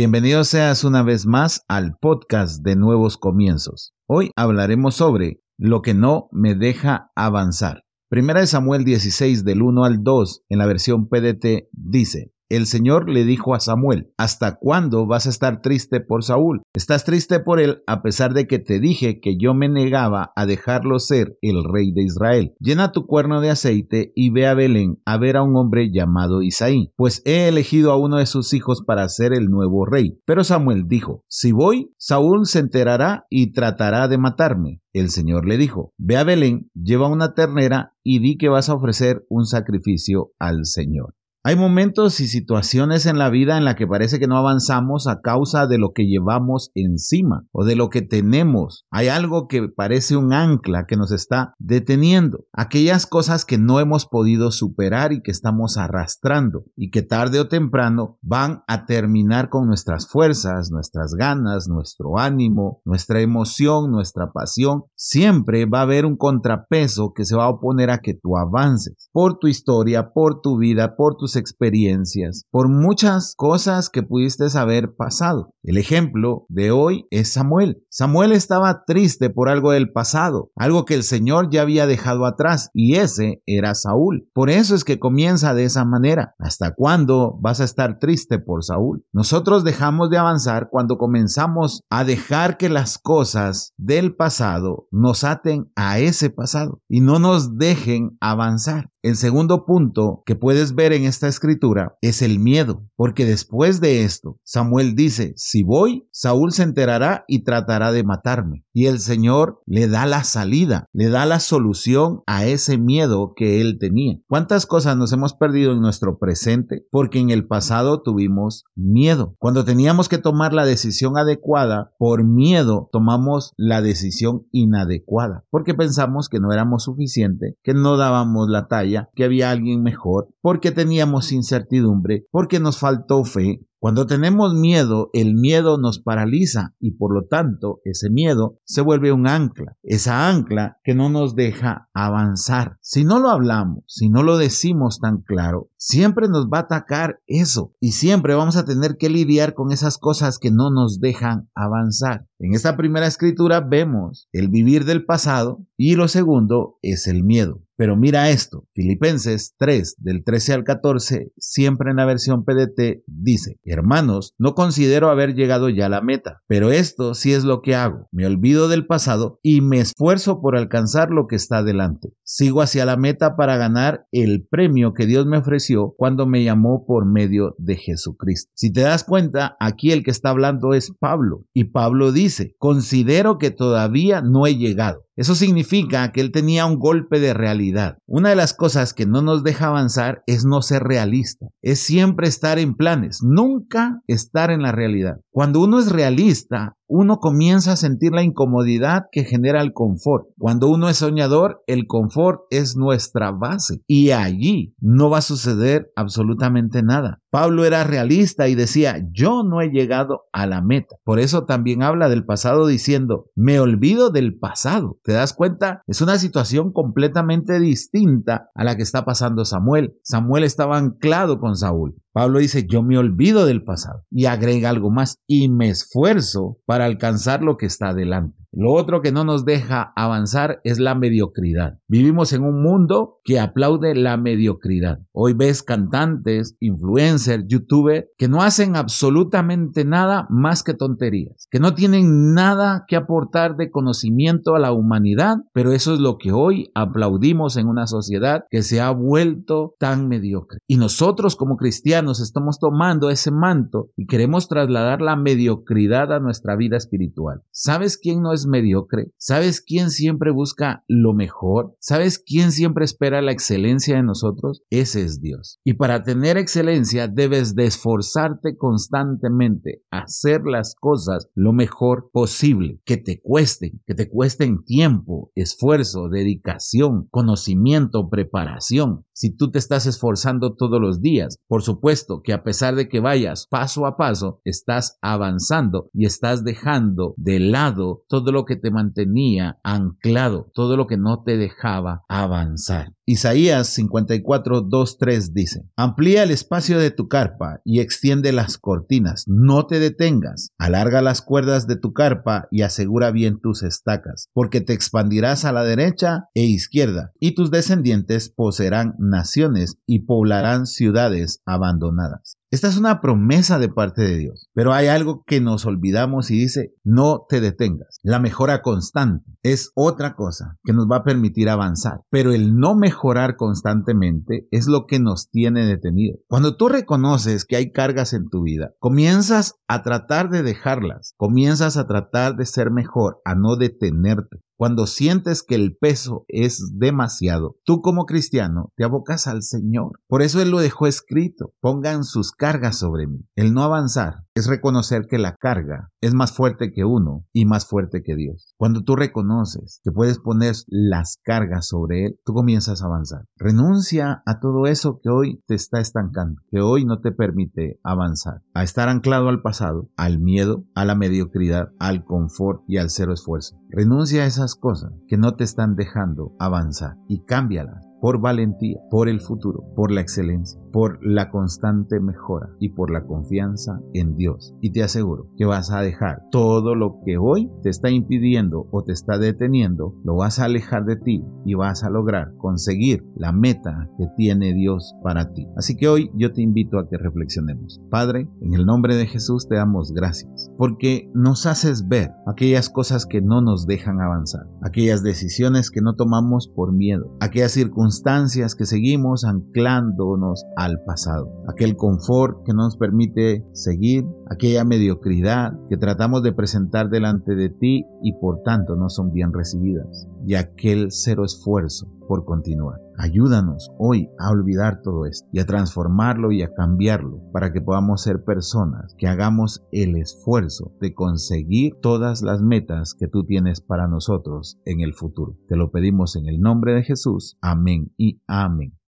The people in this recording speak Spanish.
Bienvenido seas una vez más al podcast de Nuevos Comienzos. Hoy hablaremos sobre lo que no me deja avanzar. Primera de Samuel 16 del 1 al 2 en la versión PDT dice, el Señor le dijo a Samuel, ¿hasta cuándo vas a estar triste por Saúl? Estás triste por él a pesar de que te dije que yo me negaba a dejarlo ser el rey de Israel. Llena tu cuerno de aceite y ve a Belén a ver a un hombre llamado Isaí, pues he elegido a uno de sus hijos para ser el nuevo rey. Pero Samuel dijo, si voy, Saúl se enterará y tratará de matarme. El Señor le dijo, Ve a Belén, lleva una ternera y di que vas a ofrecer un sacrificio al Señor. Hay momentos y situaciones en la vida en la que parece que no avanzamos a causa de lo que llevamos encima o de lo que tenemos. Hay algo que parece un ancla que nos está deteniendo. Aquellas cosas que no hemos podido superar y que estamos arrastrando y que tarde o temprano van a terminar con nuestras fuerzas, nuestras ganas, nuestro ánimo, nuestra emoción, nuestra pasión. Siempre va a haber un contrapeso que se va a oponer a que tú avances por tu historia, por tu vida, por tus experiencias, por muchas cosas que pudiste haber pasado. El ejemplo de hoy es Samuel. Samuel estaba triste por algo del pasado, algo que el Señor ya había dejado atrás, y ese era Saúl. Por eso es que comienza de esa manera. ¿Hasta cuándo vas a estar triste por Saúl? Nosotros dejamos de avanzar cuando comenzamos a dejar que las cosas del pasado nos aten a ese pasado y no nos dejen avanzar. El segundo punto que puedes ver en esta escritura es el miedo, porque después de esto, Samuel dice, si voy, Saúl se enterará y tratará de matarme. Y el Señor le da la salida, le da la solución a ese miedo que él tenía. ¿Cuántas cosas nos hemos perdido en nuestro presente? Porque en el pasado tuvimos miedo. Cuando teníamos que tomar la decisión adecuada, por miedo tomamos la decisión inadecuada, porque pensamos que no éramos suficiente, que no dábamos la talla que había alguien mejor, porque teníamos incertidumbre, porque nos faltó fe, cuando tenemos miedo, el miedo nos paraliza y por lo tanto ese miedo se vuelve un ancla, esa ancla que no nos deja avanzar. Si no lo hablamos, si no lo decimos tan claro, siempre nos va a atacar eso y siempre vamos a tener que lidiar con esas cosas que no nos dejan avanzar. En esta primera escritura vemos el vivir del pasado y lo segundo es el miedo. Pero mira esto, Filipenses 3 del 13 al 14, siempre en la versión PDT, dice, Hermanos, no considero haber llegado ya a la meta, pero esto sí es lo que hago. Me olvido del pasado y me esfuerzo por alcanzar lo que está delante. Sigo hacia la meta para ganar el premio que Dios me ofreció cuando me llamó por medio de Jesucristo. Si te das cuenta, aquí el que está hablando es Pablo. Y Pablo dice, considero que todavía no he llegado. Eso significa que él tenía un golpe de realidad. Una de las cosas que no nos deja avanzar es no ser realista, es siempre estar en planes, nunca estar en la realidad. Cuando uno es realista, uno comienza a sentir la incomodidad que genera el confort. Cuando uno es soñador, el confort es nuestra base y allí no va a suceder absolutamente nada. Pablo era realista y decía, yo no he llegado a la meta. Por eso también habla del pasado diciendo, me olvido del pasado. ¿Te das cuenta? Es una situación completamente distinta a la que está pasando Samuel. Samuel estaba anclado con Saúl. Pablo dice, yo me olvido del pasado y agrega algo más y me esfuerzo para alcanzar lo que está delante. Lo otro que no nos deja avanzar es la mediocridad. Vivimos en un mundo que aplaude la mediocridad. Hoy ves cantantes, influencers, youtubers que no hacen absolutamente nada más que tonterías, que no tienen nada que aportar de conocimiento a la humanidad, pero eso es lo que hoy aplaudimos en una sociedad que se ha vuelto tan mediocre. Y nosotros como cristianos estamos tomando ese manto y queremos trasladar la mediocridad a nuestra vida espiritual. ¿Sabes quién no es mediocre? ¿Sabes quién siempre busca lo mejor? ¿Sabes quién siempre espera la excelencia de nosotros? Ese es Dios. Y para tener excelencia debes de esforzarte constantemente a hacer las cosas lo mejor posible, que te cuesten, que te cuesten tiempo, esfuerzo, dedicación, conocimiento, preparación. Si tú te estás esforzando todos los días, por supuesto que a pesar de que vayas paso a paso, estás avanzando y estás dejando de lado todo lo que te mantenía anclado, todo lo que no te dejaba avanzar. Isaías 54, 2, 3 dice, Amplía el espacio de tu carpa y extiende las cortinas, no te detengas, alarga las cuerdas de tu carpa y asegura bien tus estacas, porque te expandirás a la derecha e izquierda, y tus descendientes poseerán naciones y poblarán ciudades abandonadas. Esta es una promesa de parte de Dios, pero hay algo que nos olvidamos y dice, no te detengas. La mejora constante es otra cosa que nos va a permitir avanzar, pero el no mejorar constantemente es lo que nos tiene detenido. Cuando tú reconoces que hay cargas en tu vida, comienzas a tratar de dejarlas, comienzas a tratar de ser mejor, a no detenerte. Cuando sientes que el peso es demasiado, tú como cristiano te abocas al Señor. Por eso Él lo dejó escrito. Pongan sus cargas sobre mí. El no avanzar es reconocer que la carga es más fuerte que uno y más fuerte que Dios. Cuando tú reconoces que puedes poner las cargas sobre Él, tú comienzas a avanzar. Renuncia a todo eso que hoy te está estancando, que hoy no te permite avanzar, a estar anclado al pasado, al miedo, a la mediocridad, al confort y al cero esfuerzo. Renuncia a esas cosas que no te están dejando avanzar y cámbialas por valentía, por el futuro, por la excelencia, por la constante mejora y por la confianza en Dios. Y te aseguro que vas a dejar todo lo que hoy te está impidiendo o te está deteniendo, lo vas a alejar de ti y vas a lograr conseguir la meta que tiene Dios para ti. Así que hoy yo te invito a que reflexionemos. Padre, en el nombre de Jesús te damos gracias porque nos haces ver aquellas cosas que no nos dejan avanzar, aquellas decisiones que no tomamos por miedo, aquellas circunstancias que seguimos anclándonos al pasado, aquel confort que no nos permite seguir, aquella mediocridad que tratamos de presentar delante de ti y por tanto no son bien recibidas, y aquel cero esfuerzo por continuar. Ayúdanos hoy a olvidar todo esto y a transformarlo y a cambiarlo para que podamos ser personas que hagamos el esfuerzo de conseguir todas las metas que tú tienes para nosotros en el futuro. Te lo pedimos en el nombre de Jesús. Amén y amén.